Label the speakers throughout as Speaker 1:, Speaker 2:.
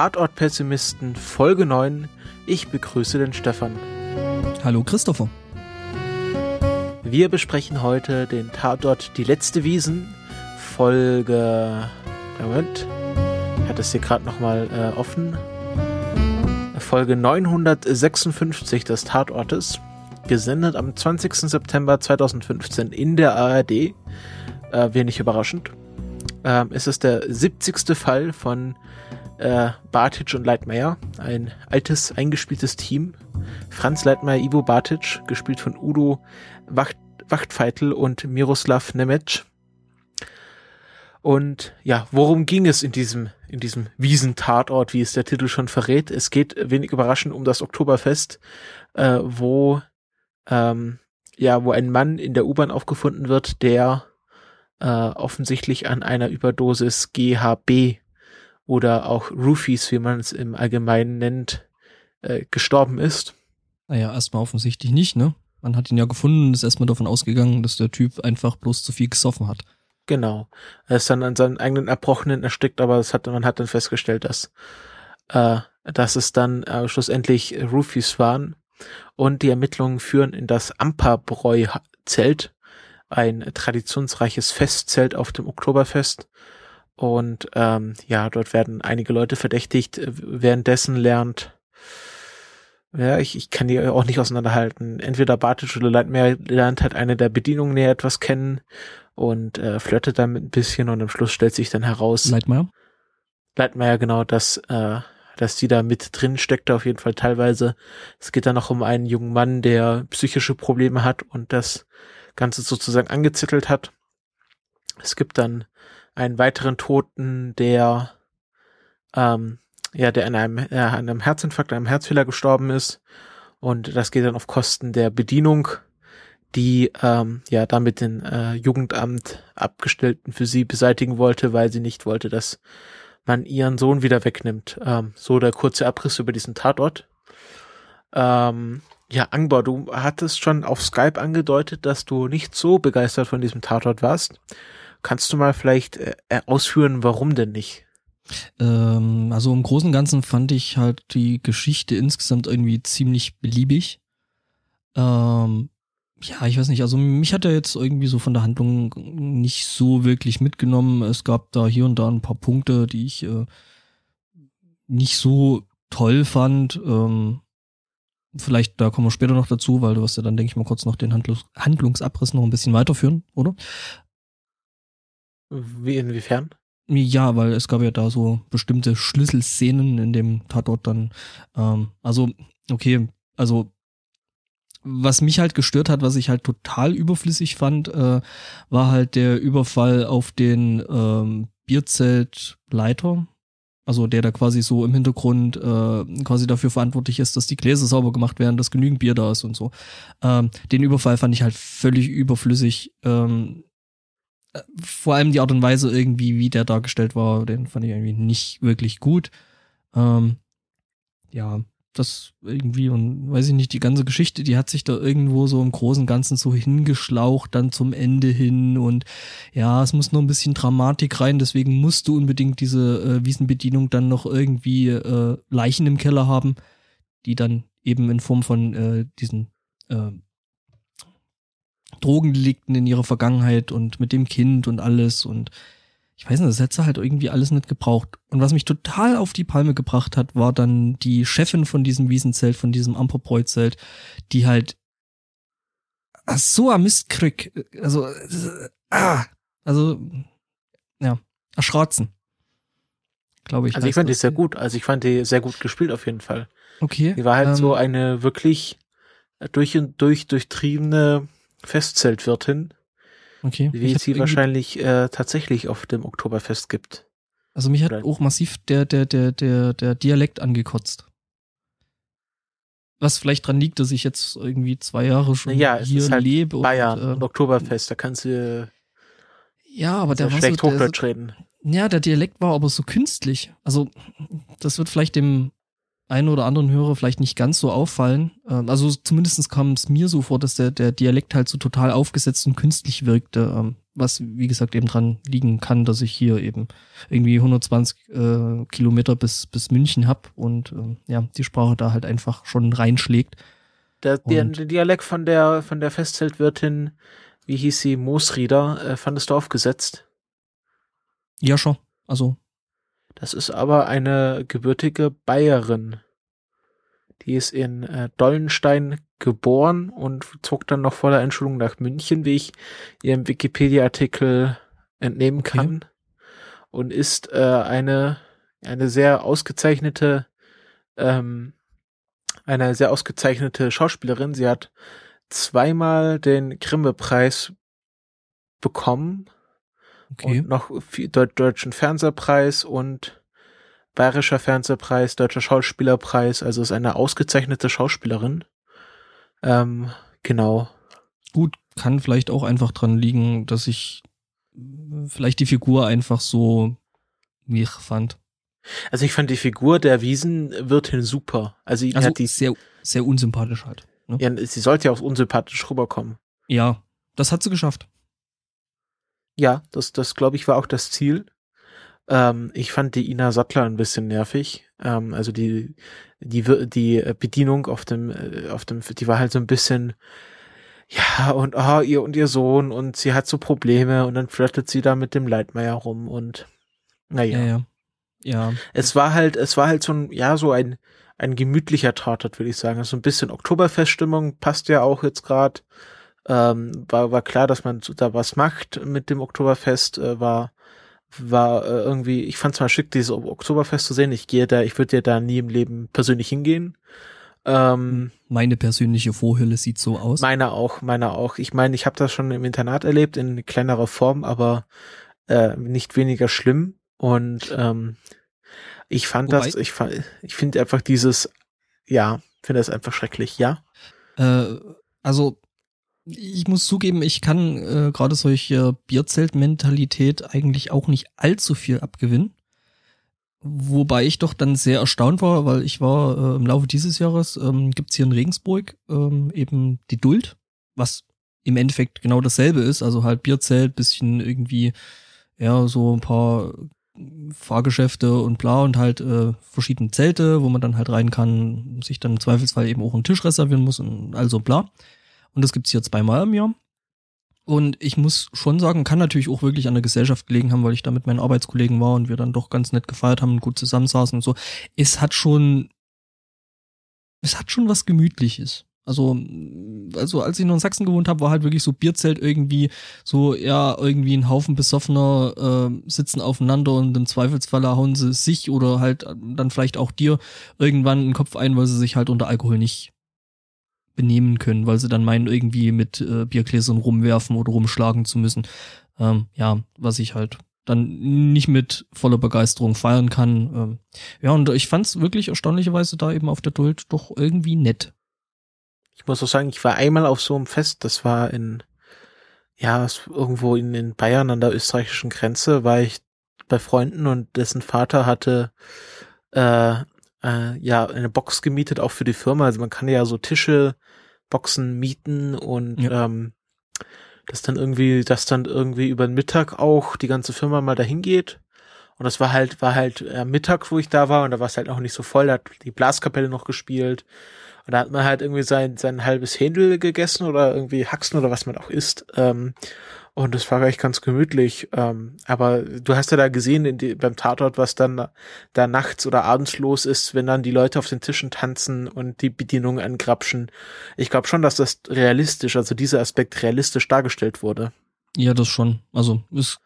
Speaker 1: Tatort-Pessimisten Folge 9. Ich begrüße den Stefan.
Speaker 2: Hallo Christopher.
Speaker 1: Wir besprechen heute den Tatort Die letzte Wiesen, Folge. Moment. Ich hatte es hier gerade nochmal äh, offen. Folge 956 des Tatortes. Gesendet am 20. September 2015 in der ARD. Äh, wenig überraschend. Ähm, es ist der 70. Fall von äh, Bartic und Leitmeier, ein altes, eingespieltes Team. Franz Leitmeier, Ivo Bartic, gespielt von Udo Wacht Wachtfeitel und Miroslav Nemec. Und ja, worum ging es in diesem, in diesem Wiesentatort, wie es der Titel schon verrät? Es geht wenig überraschend um das Oktoberfest, äh, wo, ähm, ja, wo ein Mann in der U-Bahn aufgefunden wird, der äh, offensichtlich an einer Überdosis GHB oder auch Roofies, wie man es im Allgemeinen nennt, äh, gestorben ist.
Speaker 2: Naja, erstmal offensichtlich nicht, ne? Man hat ihn ja gefunden und ist erstmal davon ausgegangen, dass der Typ einfach bloß zu viel gesoffen hat.
Speaker 1: Genau. Er ist dann an seinen eigenen Erbrochenen erstickt, aber das hat, man hat dann festgestellt, dass, äh, dass es dann äh, schlussendlich Roofies waren. Und die Ermittlungen führen in das Amperbräu-Zelt, ein traditionsreiches Festzelt auf dem Oktoberfest. Und ähm, ja, dort werden einige Leute verdächtigt. Währenddessen lernt, ja, ich, ich kann die auch nicht auseinanderhalten. Entweder Bartisch oder Leitmeer lernt halt eine der Bedienungen näher etwas kennen und äh, flirtet damit ein bisschen und am Schluss stellt sich dann heraus.
Speaker 2: Leitmeier?
Speaker 1: Leitmeier, genau, dass, äh, dass die da mit drin steckt, auf jeden Fall teilweise. Es geht dann noch um einen jungen Mann, der psychische Probleme hat und das Ganze sozusagen angezettelt hat. Es gibt dann einen weiteren Toten, der ähm, ja, der an einem, äh, an einem Herzinfarkt, einem Herzfehler gestorben ist. Und das geht dann auf Kosten der Bedienung, die ähm, ja damit den äh, Jugendamt Abgestellten für sie beseitigen wollte, weil sie nicht wollte, dass man ihren Sohn wieder wegnimmt. Ähm, so der kurze Abriss über diesen Tatort. Ähm, ja, Angbar, du hattest schon auf Skype angedeutet, dass du nicht so begeistert von diesem Tatort warst. Kannst du mal vielleicht äh, ausführen, warum denn nicht?
Speaker 2: Ähm, also im Großen und Ganzen fand ich halt die Geschichte insgesamt irgendwie ziemlich beliebig. Ähm, ja, ich weiß nicht, also mich hat er jetzt irgendwie so von der Handlung nicht so wirklich mitgenommen. Es gab da hier und da ein paar Punkte, die ich äh, nicht so toll fand. Ähm, vielleicht, da kommen wir später noch dazu, weil du wirst ja dann, denke ich mal, kurz noch den Handlungs Handlungsabriss noch ein bisschen weiterführen, oder?
Speaker 1: Wie inwiefern?
Speaker 2: Ja, weil es gab ja da so bestimmte Schlüsselszenen in dem Tatort dann. Ähm, also, okay, also was mich halt gestört hat, was ich halt total überflüssig fand, äh, war halt der Überfall auf den ähm, Bierzeltleiter. Also der da quasi so im Hintergrund äh, quasi dafür verantwortlich ist, dass die Gläser sauber gemacht werden, dass genügend Bier da ist und so. Ähm, den Überfall fand ich halt völlig überflüssig. Ähm, vor allem die Art und Weise irgendwie, wie der dargestellt war, den fand ich irgendwie nicht wirklich gut. Ähm, ja, das irgendwie und weiß ich nicht, die ganze Geschichte, die hat sich da irgendwo so im Großen Ganzen so hingeschlaucht, dann zum Ende hin und ja, es muss noch ein bisschen Dramatik rein, deswegen musst du unbedingt diese äh, Wiesenbedienung dann noch irgendwie äh, Leichen im Keller haben, die dann eben in Form von äh, diesen äh, Drogendelikten in ihrer Vergangenheit und mit dem Kind und alles und ich weiß nicht, das hätte halt irgendwie alles nicht gebraucht. Und was mich total auf die Palme gebracht hat, war dann die Chefin von diesem Wiesenzelt, von diesem Amperbräuzelt, die halt so am Mist krieg, also, ah, also, ja, erschratzen. Glaube ich.
Speaker 1: Also ich fand die sehr gut, also ich fand die sehr gut gespielt auf jeden Fall.
Speaker 2: Okay.
Speaker 1: Die war halt ähm, so eine wirklich durch und durch durchtriebene Festzeltwirtin,
Speaker 2: okay.
Speaker 1: wie es sie wahrscheinlich äh, tatsächlich auf dem Oktoberfest gibt.
Speaker 2: Also mich hat Oder? auch massiv der, der, der, der, der Dialekt angekotzt. Was vielleicht dran liegt, dass ich jetzt irgendwie zwei Jahre schon
Speaker 1: ja,
Speaker 2: hier
Speaker 1: halt
Speaker 2: lebe.
Speaker 1: Bayern und, äh, und Oktoberfest, da kannst du
Speaker 2: ja, aber der war so,
Speaker 1: Hochdeutsch reden.
Speaker 2: Ja, der Dialekt war aber so künstlich. Also das wird vielleicht dem einen oder anderen Hörer vielleicht nicht ganz so auffallen. Ähm, also zumindest kam es mir so vor, dass der, der Dialekt halt so total aufgesetzt und künstlich wirkte. Ähm, was wie gesagt eben dran liegen kann, dass ich hier eben irgendwie 120 äh, Kilometer bis bis München hab und äh, ja die Sprache da halt einfach schon reinschlägt.
Speaker 1: Der, der, der Dialekt von der von der Festzeltwirtin, wie hieß sie, Moosrieder, äh, fandest du aufgesetzt?
Speaker 2: Ja schon, also.
Speaker 1: Das ist aber eine gebürtige Bayerin. Die ist in äh, Dollenstein geboren und zog dann noch vor der Einschulung nach München, wie ich ihrem Wikipedia-Artikel entnehmen okay. kann. Und ist äh, eine, eine sehr ausgezeichnete, ähm, eine sehr ausgezeichnete Schauspielerin. Sie hat zweimal den Grimme-Preis bekommen. Okay. Und noch deutschen Fernsehpreis und Bayerischer Fernsehpreis, Deutscher Schauspielerpreis, also ist eine ausgezeichnete Schauspielerin. Ähm, genau.
Speaker 2: Gut, kann vielleicht auch einfach dran liegen, dass ich vielleicht die Figur einfach so mich fand.
Speaker 1: Also ich fand die Figur der Wiesenwirtin super. Also,
Speaker 2: also hat die sehr, sehr unsympathisch halt.
Speaker 1: Ne? Ja, sie sollte ja auch unsympathisch rüberkommen.
Speaker 2: Ja, das hat sie geschafft.
Speaker 1: Ja, das, das glaube ich war auch das Ziel. Ähm, ich fand die Ina Sattler ein bisschen nervig. Ähm, also die, die, die Bedienung auf dem, äh, auf dem, die war halt so ein bisschen, ja, und ah, ihr und ihr Sohn und sie hat so Probleme und dann flirtet sie da mit dem Leitmeier rum und naja.
Speaker 2: Ja, ja. ja.
Speaker 1: Es war halt, es war halt so ein, ja, so ein, ein gemütlicher Tatort, würde ich sagen. So also ein bisschen Oktoberfeststimmung passt ja auch jetzt gerade. Ähm, war, war klar, dass man da was macht mit dem Oktoberfest, äh, war war äh, irgendwie, ich fand es mal schick, dieses Oktoberfest zu sehen. Ich gehe da, ich würde ja da nie im Leben persönlich hingehen. Ähm,
Speaker 2: meine persönliche Vorhülle sieht so aus.
Speaker 1: Meine auch, meine auch. Ich meine, ich habe das schon im Internat erlebt, in kleinerer Form, aber äh, nicht weniger schlimm. Und ähm, ich fand Wobei, das, ich, ich finde einfach dieses, ja, finde das einfach schrecklich, ja.
Speaker 2: Äh, also ich muss zugeben, ich kann äh, gerade solche Bierzelt-Mentalität eigentlich auch nicht allzu viel abgewinnen. Wobei ich doch dann sehr erstaunt war, weil ich war äh, im Laufe dieses Jahres, ähm, gibt hier in Regensburg ähm, eben die Duld, was im Endeffekt genau dasselbe ist, also halt Bierzelt, bisschen irgendwie, ja, so ein paar Fahrgeschäfte und bla und halt äh, verschiedene Zelte, wo man dann halt rein kann, sich dann im Zweifelsfall eben auch einen Tisch reservieren muss und also bla. Und das gibt's hier zweimal im Jahr. Und ich muss schon sagen, kann natürlich auch wirklich an der Gesellschaft gelegen haben, weil ich da mit meinen Arbeitskollegen war und wir dann doch ganz nett gefeiert haben und gut zusammensaßen und so. Es hat schon, es hat schon was Gemütliches. Also, also als ich noch in Sachsen gewohnt habe, war halt wirklich so Bierzelt irgendwie so, ja, irgendwie ein Haufen Besoffener äh, sitzen aufeinander und im Zweifelsfall hauen sie sich oder halt dann vielleicht auch dir irgendwann den Kopf ein, weil sie sich halt unter Alkohol nicht benehmen können, weil sie dann meinen, irgendwie mit äh, Biergläsern rumwerfen oder rumschlagen zu müssen. Ähm, ja, was ich halt dann nicht mit voller Begeisterung feiern kann. Ähm, ja, und ich fand es wirklich erstaunlicherweise da eben auf der Duld doch irgendwie nett.
Speaker 1: Ich muss auch sagen, ich war einmal auf so einem Fest, das war in, ja, irgendwo in, in Bayern an der österreichischen Grenze, war ich bei Freunden und dessen Vater hatte äh, äh, ja eine Box gemietet, auch für die Firma. Also man kann ja so Tische, Boxen mieten und ja. ähm, das dann irgendwie, dass dann irgendwie über den Mittag auch die ganze Firma mal dahin geht. Und das war halt, war halt äh, Mittag, wo ich da war, und da war es halt auch nicht so voll, da hat die Blaskapelle noch gespielt. Und da hat man halt irgendwie sein, sein halbes Händel gegessen oder irgendwie Haxen oder was man auch isst. Ähm, und das war echt ganz gemütlich. Ähm, aber du hast ja da gesehen die, beim Tatort, was dann da nachts oder abends los ist, wenn dann die Leute auf den Tischen tanzen und die Bedienungen angrapschen. Ich glaube schon, dass das realistisch, also dieser Aspekt realistisch dargestellt wurde.
Speaker 2: Ja, das schon. Also es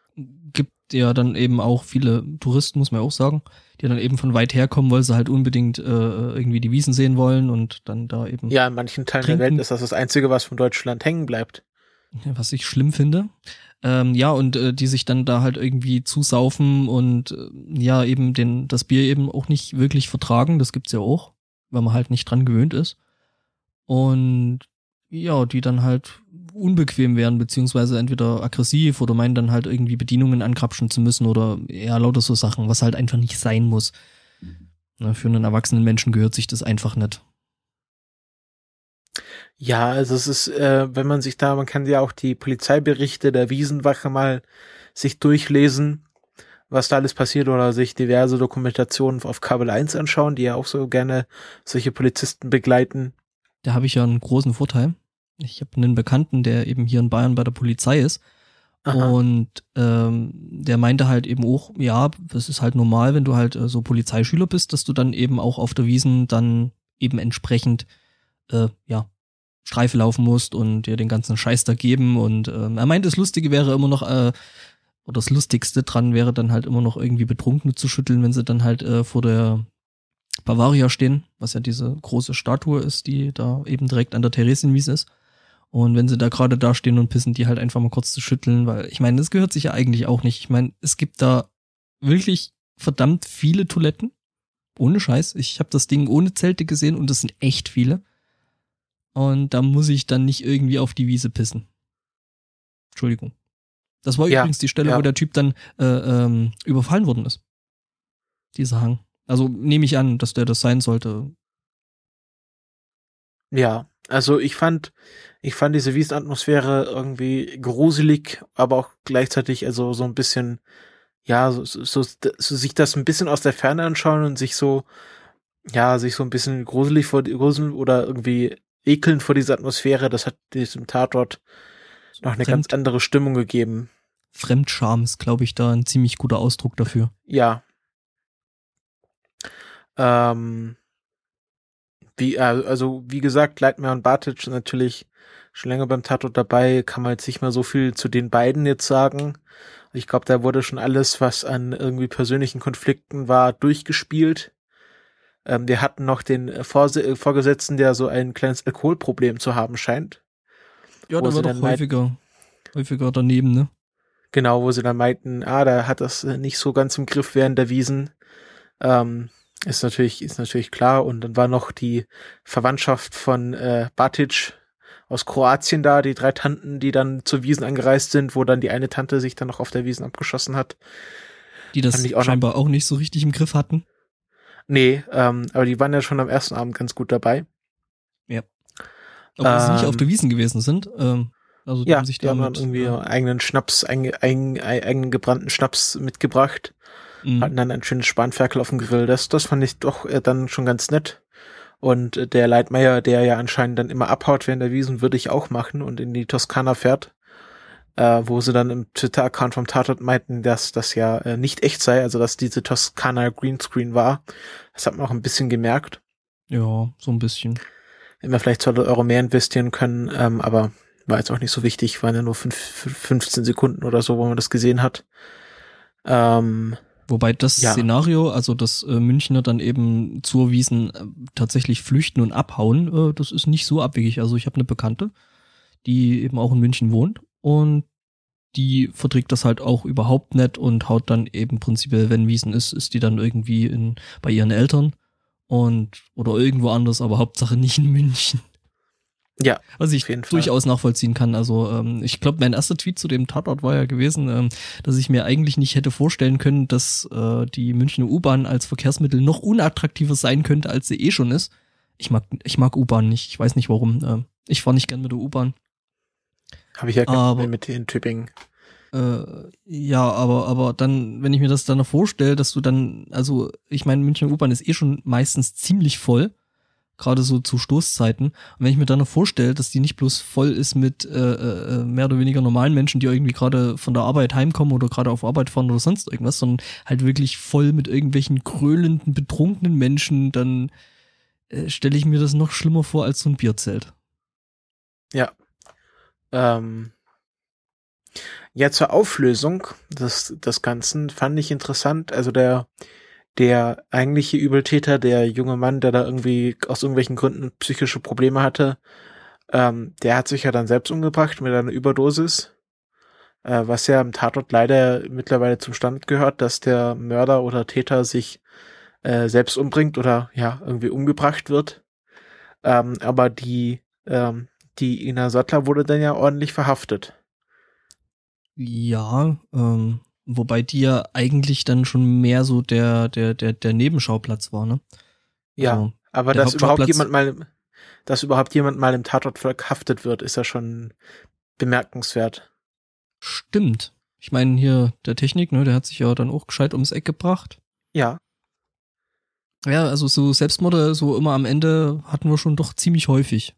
Speaker 2: gibt ja dann eben auch viele Touristen, muss man auch sagen, die dann eben von weit herkommen, weil sie halt unbedingt äh, irgendwie die Wiesen sehen wollen und dann da eben.
Speaker 1: Ja, in manchen Teilen trinken. der Welt ist das das Einzige, was von Deutschland hängen bleibt
Speaker 2: was ich schlimm finde. Ähm, ja, und äh, die sich dann da halt irgendwie zusaufen und äh, ja, eben den, das Bier eben auch nicht wirklich vertragen, das gibt's ja auch, weil man halt nicht dran gewöhnt ist. Und ja, die dann halt unbequem werden, beziehungsweise entweder aggressiv oder meinen dann halt irgendwie Bedienungen ankrapschen zu müssen oder ja, lauter so Sachen, was halt einfach nicht sein muss. Na, für einen erwachsenen Menschen gehört sich das einfach nicht.
Speaker 1: Ja, also es ist, äh, wenn man sich da, man kann ja auch die Polizeiberichte der Wiesenwache mal sich durchlesen, was da alles passiert oder sich diverse Dokumentationen auf Kabel 1 anschauen, die ja auch so gerne solche Polizisten begleiten.
Speaker 2: Da habe ich ja einen großen Vorteil. Ich habe einen Bekannten, der eben hier in Bayern bei der Polizei ist. Aha. Und ähm, der meinte halt eben auch, ja, das ist halt normal, wenn du halt äh, so Polizeischüler bist, dass du dann eben auch auf der Wiesen dann eben entsprechend äh, ja Streife laufen musst und dir den ganzen Scheiß da geben. Und ähm, er meint, das Lustige wäre immer noch, äh, oder das Lustigste dran wäre dann halt immer noch irgendwie Betrunkene zu schütteln, wenn sie dann halt äh, vor der Bavaria stehen, was ja diese große Statue ist, die da eben direkt an der Theresienwiese ist. Und wenn sie da gerade da stehen und pissen, die halt einfach mal kurz zu schütteln, weil ich meine, das gehört sich ja eigentlich auch nicht. Ich meine, es gibt da wirklich verdammt viele Toiletten. Ohne Scheiß. Ich habe das Ding ohne Zelte gesehen und das sind echt viele. Und da muss ich dann nicht irgendwie auf die Wiese pissen. Entschuldigung. Das war ja, übrigens die Stelle, ja. wo der Typ dann äh, ähm, überfallen worden ist. Dieser Hang. Also nehme ich an, dass der das sein sollte.
Speaker 1: Ja, also ich fand, ich fand diese Wiesenatmosphäre irgendwie gruselig, aber auch gleichzeitig also so ein bisschen, ja, so, so, so, so sich das ein bisschen aus der Ferne anschauen und sich so, ja, sich so ein bisschen gruselig vor gruseln oder irgendwie ekeln vor dieser Atmosphäre, das hat diesem Tatort noch eine Fremd, ganz andere Stimmung gegeben.
Speaker 2: Fremdscham ist, glaube ich, da ein ziemlich guter Ausdruck dafür.
Speaker 1: Ja. Ähm, wie, also, wie gesagt, Leitmer und Bartic natürlich schon länger beim Tatort dabei, kann man jetzt nicht mehr so viel zu den beiden jetzt sagen. Ich glaube, da wurde schon alles, was an irgendwie persönlichen Konflikten war, durchgespielt. Ähm, wir hatten noch den äh, Vors äh, Vorgesetzten, der so ein kleines Alkoholproblem zu haben scheint.
Speaker 2: Ja, da war doch häufiger, häufiger daneben, ne?
Speaker 1: Genau, wo sie dann meinten, ah, da hat das äh, nicht so ganz im Griff während der Wiesen. Ähm, ist natürlich, ist natürlich klar. Und dann war noch die Verwandtschaft von äh, Batic aus Kroatien da, die drei Tanten, die dann zur Wiesen angereist sind, wo dann die eine Tante sich dann noch auf der Wiesen abgeschossen hat.
Speaker 2: Die das auch scheinbar noch, auch nicht so richtig im Griff hatten.
Speaker 1: Nee, ähm, aber die waren ja schon am ersten Abend ganz gut dabei.
Speaker 2: Ja. Obwohl ähm, sie nicht auf der Wiesen gewesen sind. Ähm,
Speaker 1: also die ja, haben sich die haben dann irgendwie äh, eigenen Schnaps, ein, ein, eigenen gebrannten Schnaps mitgebracht. Mhm. Hatten dann ein schönes Spanferkel auf dem Grill. Das, das fand ich doch äh, dann schon ganz nett. Und äh, der Leitmeier, der ja anscheinend dann immer abhaut während der Wiesen, würde ich auch machen und in die Toskana fährt äh, wo sie dann im Twitter-Account vom Tatort meinten, dass das ja äh, nicht echt sei, also dass diese Toskana Greenscreen war. Das hat man auch ein bisschen gemerkt.
Speaker 2: Ja, so ein bisschen.
Speaker 1: Immer vielleicht 200 Euro mehr investieren können, ähm, aber war jetzt auch nicht so wichtig, waren ja nur fünf, 15 Sekunden oder so, wo man das gesehen hat.
Speaker 2: Ähm, Wobei das ja. Szenario, also dass äh, Münchner dann eben zur Wiesen äh, tatsächlich flüchten und abhauen, äh, das ist nicht so abwegig. Also ich habe eine Bekannte, die eben auch in München wohnt und die verträgt das halt auch überhaupt nicht und haut dann eben prinzipiell, wenn Wiesen ist, ist die dann irgendwie in, bei ihren Eltern und oder irgendwo anders, aber Hauptsache nicht in München.
Speaker 1: Ja.
Speaker 2: Was ich durchaus Fall. nachvollziehen kann. Also ähm, ich glaube, mein erster Tweet zu dem Tatort war ja gewesen, ähm, dass ich mir eigentlich nicht hätte vorstellen können, dass äh, die Münchner U-Bahn als Verkehrsmittel noch unattraktiver sein könnte, als sie eh schon ist. Ich mag, ich mag U-Bahn nicht. Ich weiß nicht warum. Äh, ich fahre nicht gern mit der U-Bahn.
Speaker 1: Habe ich ja aber, mit in Tübingen.
Speaker 2: Äh, ja, aber, aber dann, wenn ich mir das dann noch vorstelle, dass du dann, also ich meine, München U-Bahn ist eh schon meistens ziemlich voll, gerade so zu Stoßzeiten. Und wenn ich mir dann noch vorstelle, dass die nicht bloß voll ist mit äh, äh, mehr oder weniger normalen Menschen, die irgendwie gerade von der Arbeit heimkommen oder gerade auf Arbeit fahren oder sonst irgendwas, sondern halt wirklich voll mit irgendwelchen krölenden, betrunkenen Menschen, dann äh, stelle ich mir das noch schlimmer vor als so ein Bierzelt.
Speaker 1: Ja, ähm, ja, zur Auflösung des, des Ganzen fand ich interessant. Also der, der eigentliche Übeltäter, der junge Mann, der da irgendwie aus irgendwelchen Gründen psychische Probleme hatte, ähm, der hat sich ja dann selbst umgebracht mit einer Überdosis. Äh, was ja im Tatort leider mittlerweile zum Stand gehört, dass der Mörder oder Täter sich äh, selbst umbringt oder ja, irgendwie umgebracht wird. Ähm, aber die, ähm, die Ina Sattler wurde dann ja ordentlich verhaftet.
Speaker 2: Ja, ähm, wobei die ja eigentlich dann schon mehr so der, der, der, der Nebenschauplatz war, ne?
Speaker 1: Ja, also, aber dass überhaupt jemand mal, dass überhaupt jemand mal im Tatort verhaftet wird, ist ja schon bemerkenswert.
Speaker 2: Stimmt. Ich meine, hier der Technik, ne, der hat sich ja dann auch gescheit ums Eck gebracht.
Speaker 1: Ja.
Speaker 2: Ja, also so Selbstmorde, so immer am Ende hatten wir schon doch ziemlich häufig.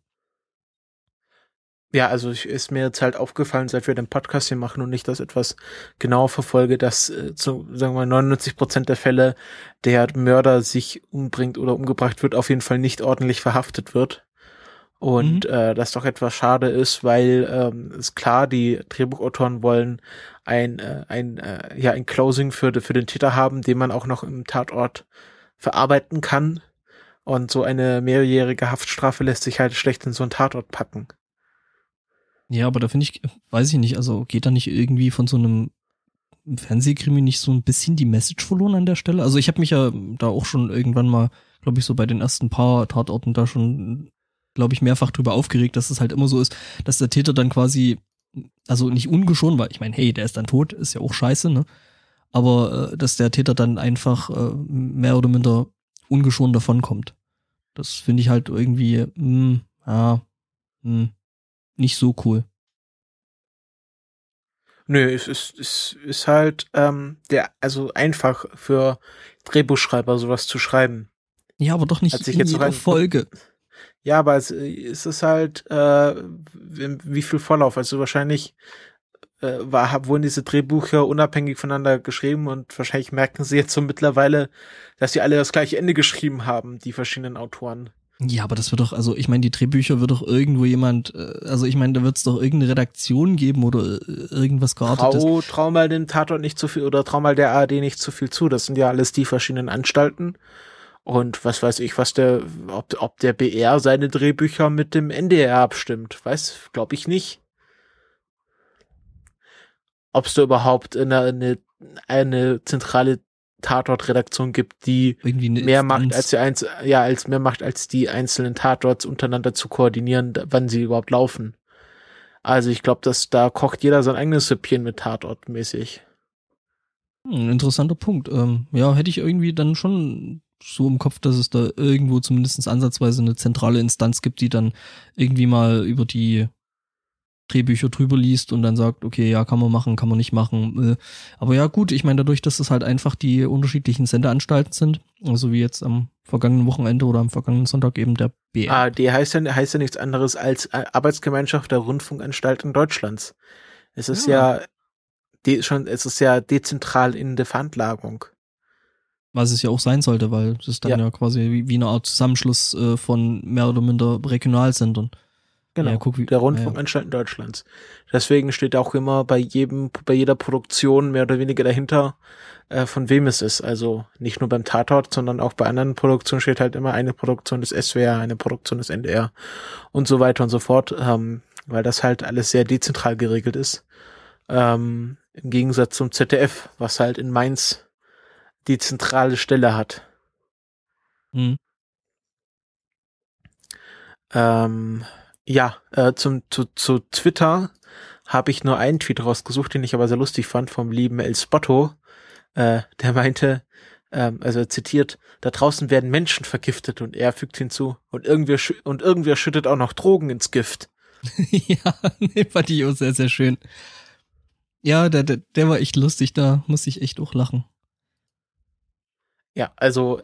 Speaker 1: Ja, also ich, ist mir jetzt halt aufgefallen, seit wir den Podcast hier machen und nicht das etwas genauer verfolge, dass äh, zu, sagen wir mal, 99 Prozent der Fälle der Mörder sich umbringt oder umgebracht wird, auf jeden Fall nicht ordentlich verhaftet wird. Und mhm. äh, das doch etwas schade ist, weil ähm, ist klar, die Drehbuchautoren wollen ein, äh, ein, äh, ja, ein Closing für, für den Täter haben, den man auch noch im Tatort verarbeiten kann. Und so eine mehrjährige Haftstrafe lässt sich halt schlecht in so einen Tatort packen.
Speaker 2: Ja, aber da finde ich, weiß ich nicht, also geht da nicht irgendwie von so einem Fernsehkrimi nicht so ein bisschen die Message verloren an der Stelle? Also ich habe mich ja da auch schon irgendwann mal, glaube ich, so bei den ersten paar Tatorten da schon, glaube ich, mehrfach drüber aufgeregt, dass es halt immer so ist, dass der Täter dann quasi, also nicht ungeschoren, weil ich meine, hey, der ist dann tot, ist ja auch scheiße, ne? Aber äh, dass der Täter dann einfach äh, mehr oder minder ungeschoren davonkommt. Das finde ich halt irgendwie, mh, hm, ja, mh, hm nicht so cool.
Speaker 1: Nö, es ist, es ist halt ähm, der, also einfach für Drehbuchschreiber sowas zu schreiben.
Speaker 2: Ja, aber doch nicht
Speaker 1: sich in jetzt jeder
Speaker 2: Folge.
Speaker 1: Ja, aber es, es ist halt, äh, wie viel Vorlauf? Also wahrscheinlich äh, war, wurden diese Drehbücher unabhängig voneinander geschrieben und wahrscheinlich merken sie jetzt so mittlerweile, dass sie alle das gleiche Ende geschrieben haben, die verschiedenen Autoren.
Speaker 2: Ja, aber das wird doch, also ich meine, die Drehbücher wird doch irgendwo jemand, äh, also ich meine, da wird es doch irgendeine Redaktion geben oder äh, irgendwas geartetes.
Speaker 1: Trau, trau mal dem Tatort nicht zu viel oder trau mal der ARD nicht zu viel zu. Das sind ja alles die verschiedenen Anstalten. Und was weiß ich, was der, ob, ob der BR seine Drehbücher mit dem NDR abstimmt. Weiß, glaube ich nicht. Ob es da überhaupt eine, eine, eine zentrale Tatort-Redaktion gibt, die mehr macht als die Einz ja, als mehr macht als die einzelnen Tatorts untereinander zu koordinieren, wann sie überhaupt laufen. Also ich glaube, dass da kocht jeder sein eigenes Süppchen mit Tatort mäßig.
Speaker 2: Hm, interessanter Punkt. Ähm, ja, hätte ich irgendwie dann schon so im Kopf, dass es da irgendwo zumindest ansatzweise eine zentrale Instanz gibt, die dann irgendwie mal über die Drehbücher drüber liest und dann sagt, okay, ja, kann man machen, kann man nicht machen. Äh, aber ja, gut, ich meine, dadurch, dass es halt einfach die unterschiedlichen Sendeanstalten sind, also wie jetzt am vergangenen Wochenende oder am vergangenen Sonntag eben der BR.
Speaker 1: Ah, die heißt ja, heißt ja nichts anderes als äh, Arbeitsgemeinschaft der Rundfunkanstalten Deutschlands. Es ist ja, ja die, schon, es ist ja dezentral in der Veranlagung.
Speaker 2: Was es ja auch sein sollte, weil es ist dann ja, ja quasi wie, wie eine Art Zusammenschluss äh, von mehr oder minder Regionalsendern.
Speaker 1: Genau, ja, guck, wie, der Rundfunkanstalten ja. Deutschlands. Deswegen steht auch immer bei jedem, bei jeder Produktion mehr oder weniger dahinter, äh, von wem es ist. Also nicht nur beim Tatort, sondern auch bei anderen Produktionen steht halt immer eine Produktion des SWR, eine Produktion des NDR und so weiter und so fort, ähm, weil das halt alles sehr dezentral geregelt ist. Ähm, Im Gegensatz zum ZDF, was halt in Mainz die zentrale Stelle hat. Mhm. Ähm, ja, äh, zum, zu, zu Twitter habe ich nur einen Tweet rausgesucht, den ich aber sehr lustig fand, vom lieben El Spotto. Äh, der meinte, ähm, also er zitiert, da draußen werden Menschen vergiftet und er fügt hinzu, und irgendwer, und irgendwer schüttet auch noch Drogen ins Gift.
Speaker 2: ja, nee, fand ich auch sehr, sehr schön. Ja, der, der, der war echt lustig, da muss ich echt auch lachen.
Speaker 1: Ja, also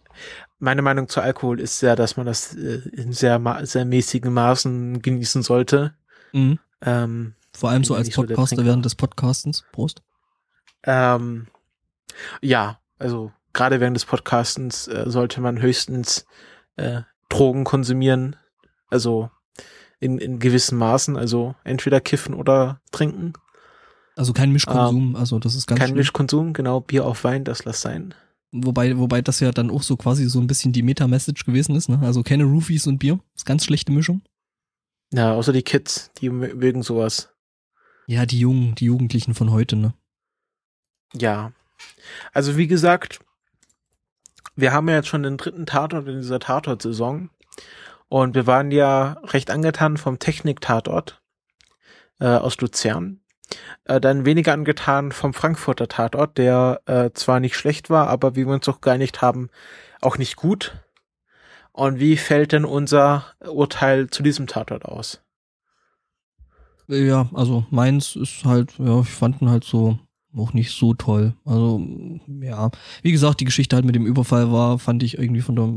Speaker 1: meine Meinung zu Alkohol ist ja, dass man das äh, in sehr, sehr mäßigen Maßen genießen sollte.
Speaker 2: Mhm. Ähm, Vor allem so als Podcaster so während des Podcastens. Prost.
Speaker 1: Ähm, ja, also gerade während des Podcastens äh, sollte man höchstens äh, Drogen konsumieren. Also in, in gewissen Maßen, also entweder kiffen oder trinken.
Speaker 2: Also kein Mischkonsum, ähm, also das ist ganz
Speaker 1: Kein schlimm. Mischkonsum, genau, Bier auf Wein, das lass sein.
Speaker 2: Wobei, wobei das ja dann auch so quasi so ein bisschen die Meta-Message gewesen ist, ne? Also keine Roofies und Bier. Das ist ganz schlechte Mischung.
Speaker 1: Ja, außer die Kids, die mögen sowas.
Speaker 2: Ja, die Jungen, die Jugendlichen von heute, ne?
Speaker 1: Ja. Also wie gesagt, wir haben ja jetzt schon den dritten Tatort in dieser Tatort-Saison. Und wir waren ja recht angetan vom Technik-Tatort äh, aus Luzern äh, dann weniger angetan vom Frankfurter Tatort, der äh, zwar nicht schlecht war, aber wie wir uns auch geeinigt haben, auch nicht gut. Und wie fällt denn unser Urteil zu diesem Tatort aus?
Speaker 2: Ja, also meins ist halt, ja, ich fand ihn halt so auch nicht so toll. Also, ja, wie gesagt, die Geschichte halt mit dem Überfall war, fand ich irgendwie von der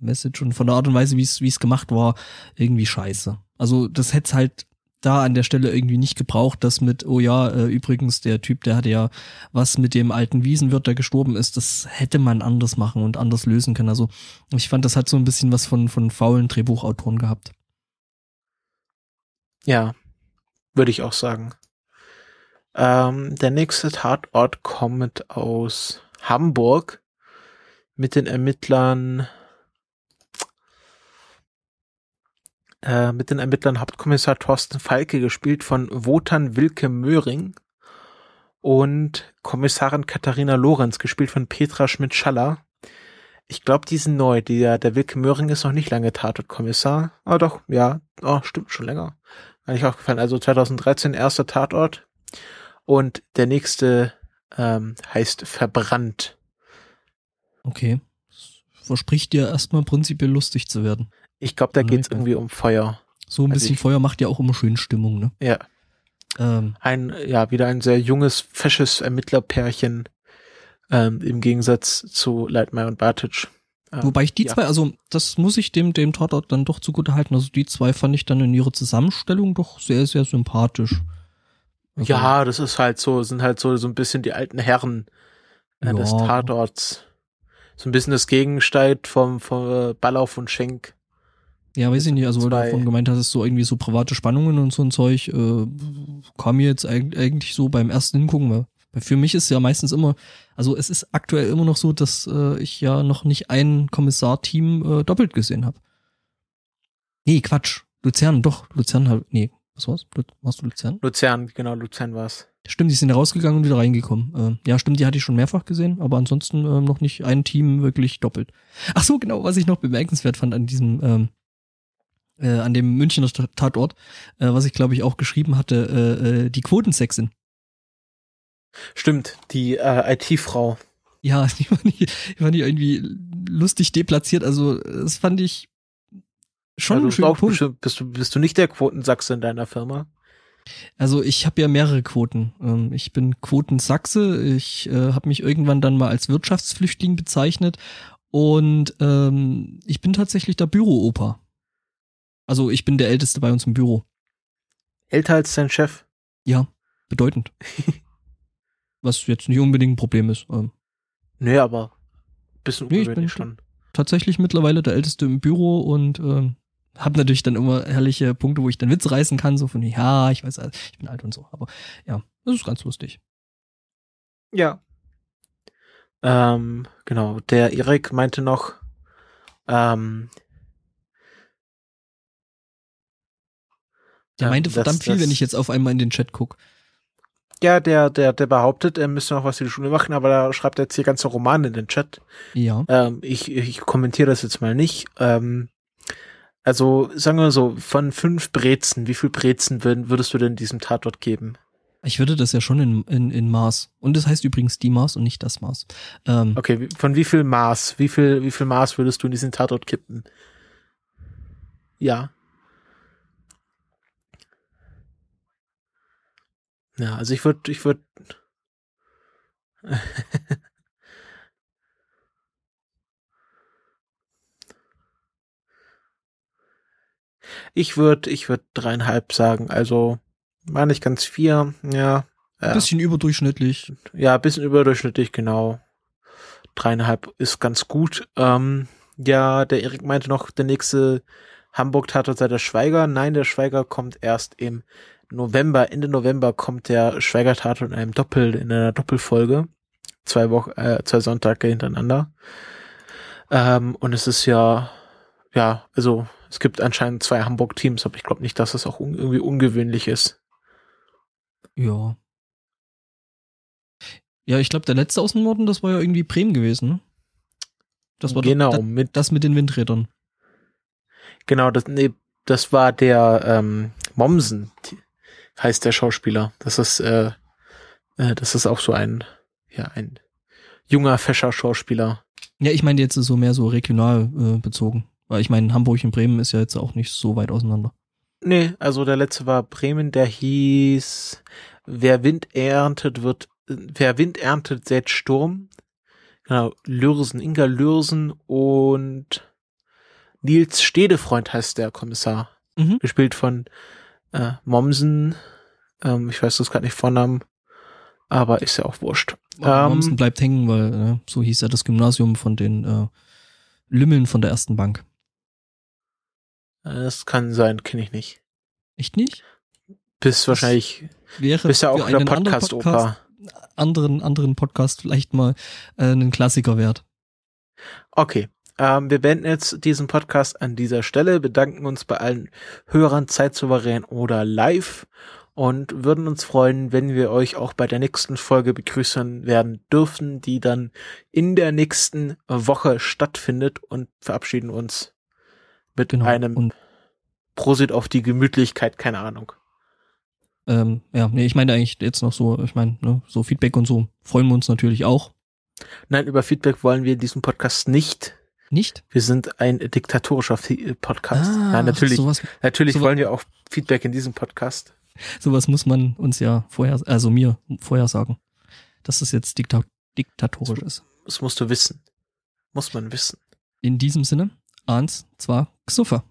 Speaker 2: Message und von der Art und Weise, wie es es gemacht war, irgendwie scheiße. Also, das hätte halt da an der Stelle irgendwie nicht gebraucht, dass mit, oh ja, äh, übrigens, der Typ, der hatte ja was mit dem alten Wiesenwirt, der gestorben ist, das hätte man anders machen und anders lösen können. Also ich fand, das hat so ein bisschen was von, von faulen Drehbuchautoren gehabt.
Speaker 1: Ja, würde ich auch sagen. Ähm, der nächste Tatort kommt aus Hamburg mit den Ermittlern äh, mit den Ermittlern Hauptkommissar Thorsten Falke, gespielt von Wotan Wilke Möhring und Kommissarin Katharina Lorenz, gespielt von Petra Schmidt-Schaller. Ich glaube, die sind neu. Der, der Wilke Möhring ist noch nicht lange Tatortkommissar. Ah doch, ja, oh, stimmt schon länger. Eigentlich auch gefallen. Also 2013 erster Tatort. Und der nächste ähm, heißt Verbrannt.
Speaker 2: Okay. Verspricht dir erstmal prinzipiell lustig zu werden.
Speaker 1: Ich glaube, da geht es irgendwie um Feuer.
Speaker 2: So ein also bisschen ich, Feuer macht ja auch immer schön Stimmung, ne?
Speaker 1: Ja. Ähm, ein, ja, wieder ein sehr junges, fesches Ermittlerpärchen ähm, im Gegensatz zu Leitmeier und Bartic.
Speaker 2: Ähm, Wobei ich die ja. zwei, also das muss ich dem, dem Tatort dann doch zugute halten. Also die zwei fand ich dann in ihrer Zusammenstellung doch sehr, sehr sympathisch.
Speaker 1: Also, ja, das ist halt so, sind halt so, so ein bisschen die alten Herren äh, ja. des Tatorts. So ein bisschen das Gegensteig vom, vom äh, Ballauf und Schenk.
Speaker 2: Ja, weiß ich nicht, also weil du davon gemeint hast, so irgendwie so private Spannungen und so ein Zeug, äh, kam mir jetzt eigentlich so beim ersten Hingucken, weil für mich ist ja meistens immer, also es ist aktuell immer noch so, dass äh, ich ja noch nicht ein Kommissar-Team äh, doppelt gesehen habe. Nee, Quatsch. Luzern, doch, Luzern halt, nee, was war's? Warst du Luzern?
Speaker 1: Luzern, genau, Luzern war's.
Speaker 2: Stimmt, die sind rausgegangen und wieder reingekommen. Äh, ja, stimmt, die hatte ich schon mehrfach gesehen, aber ansonsten äh, noch nicht ein Team wirklich doppelt. Ach so, genau, was ich noch bemerkenswert fand an diesem ähm, äh, an dem Münchner Tatort, äh, was ich glaube ich auch geschrieben hatte, äh, äh, die Quotensexin.
Speaker 1: Stimmt, die äh, IT-Frau.
Speaker 2: Ja, die fand, ich, die fand ich irgendwie lustig deplatziert. Also das fand ich schon also,
Speaker 1: schön. Punkt. Bist, du, bist du nicht der Quotensachse in deiner Firma?
Speaker 2: Also ich habe ja mehrere Quoten. Ähm, ich bin Quotensachse. Ich äh, habe mich irgendwann dann mal als Wirtschaftsflüchtling bezeichnet und ähm, ich bin tatsächlich der Bürooper. Also ich bin der Älteste bei uns im Büro.
Speaker 1: Älter als dein Chef?
Speaker 2: Ja, bedeutend. Was jetzt nicht unbedingt ein Problem ist. Ähm.
Speaker 1: Nee, aber bisschen nee, ich bin schon.
Speaker 2: Tatsächlich mittlerweile der Älteste im Büro und ähm, habe natürlich dann immer herrliche Punkte, wo ich dann Witze reißen kann, so von ja, ich weiß, ich bin alt und so. Aber ja, das ist ganz lustig.
Speaker 1: Ja. Ähm, genau, der Erik meinte noch, ähm,
Speaker 2: Der meinte verdammt das, viel, das, wenn ich jetzt auf einmal in den Chat gucke.
Speaker 1: Ja, der, der, der behauptet, er müsste noch was für die Schule machen, aber da schreibt er jetzt hier ganze Romane in den Chat.
Speaker 2: Ja.
Speaker 1: Ähm, ich, ich kommentiere das jetzt mal nicht. Ähm, also, sagen wir so, von fünf Brezen, wie viel Brezen würd, würdest du denn diesem Tatort geben?
Speaker 2: Ich würde das ja schon in, in, in Maß. Und das heißt übrigens die Maß und nicht das Maß.
Speaker 1: Ähm, okay, von wie viel Maß, wie viel, wie viel Maß würdest du in diesen Tatort kippen? Ja. Ja, also ich würde, ich würde. ich würde, ich würde dreieinhalb sagen. Also war nicht ganz vier, ja.
Speaker 2: ja. Bisschen überdurchschnittlich.
Speaker 1: Ja, bisschen überdurchschnittlich, genau. Dreieinhalb ist ganz gut. Ähm, ja, der Erik meinte noch, der nächste Hamburg-Tatort sei der Schweiger. Nein, der Schweiger kommt erst im November, Ende November kommt der Schweigertat in einem Doppel, in einer Doppelfolge. Zwei Wochen, äh, zwei Sonntage hintereinander. Ähm, und es ist ja, ja, also es gibt anscheinend zwei Hamburg-Teams, aber ich glaube nicht, dass das auch un irgendwie ungewöhnlich ist.
Speaker 2: Ja. Ja, ich glaube, der letzte aus dem Norden, das war ja irgendwie Bremen gewesen, ne? Das war
Speaker 1: genau,
Speaker 2: das, mit, das mit den Windrädern.
Speaker 1: Genau, das, nee, das war der ähm, Mommsen heißt der Schauspieler. Das ist, äh, äh, das ist auch so ein, ja, ein junger, fescher Schauspieler.
Speaker 2: Ja, ich meine jetzt so mehr so regional äh, bezogen. Weil ich meine, Hamburg und Bremen ist ja jetzt auch nicht so weit auseinander.
Speaker 1: Nee, also der letzte war Bremen, der hieß Wer Wind erntet, wird, wer Wind erntet, sät Sturm. Genau, Lürsen, Inga Lürsen und Nils Stedefreund heißt der Kommissar.
Speaker 2: Mhm.
Speaker 1: Gespielt von äh, Mommsen. Ähm, ich weiß das gerade nicht Vornamen, aber ist ja auch wurscht.
Speaker 2: Ähm, Mommsen bleibt hängen, weil äh, so hieß ja das Gymnasium von den äh, Lümmeln von der ersten Bank.
Speaker 1: Das kann sein, kenne ich nicht.
Speaker 2: Echt nicht?
Speaker 1: Bist das wahrscheinlich,
Speaker 2: wäre
Speaker 1: bist ja auch der Podcast-Opa.
Speaker 2: Anderen, anderen Podcast vielleicht mal äh, einen Klassiker wert.
Speaker 1: Okay. Ähm, wir beenden jetzt diesen Podcast an dieser Stelle, bedanken uns bei allen Hörern, zeitsouverän oder live und würden uns freuen, wenn wir euch auch bei der nächsten Folge begrüßen werden dürfen, die dann in der nächsten Woche stattfindet und verabschieden uns mit genau. einem und Prosit auf die Gemütlichkeit, keine Ahnung.
Speaker 2: Ähm, ja, nee, ich meine eigentlich jetzt noch so, ich meine, ne, so Feedback und so freuen wir uns natürlich auch.
Speaker 1: Nein, über Feedback wollen wir in diesem Podcast nicht.
Speaker 2: Nicht?
Speaker 1: Wir sind ein diktatorischer Podcast. Ah, Nein, natürlich, sowas, natürlich sowas, wollen wir auch Feedback in diesem Podcast.
Speaker 2: Sowas muss man uns ja vorher, also mir vorher sagen, dass es jetzt dikta diktatorisch ist.
Speaker 1: Das musst du wissen. Muss man wissen.
Speaker 2: In diesem Sinne, eins, zwei, Xuffer.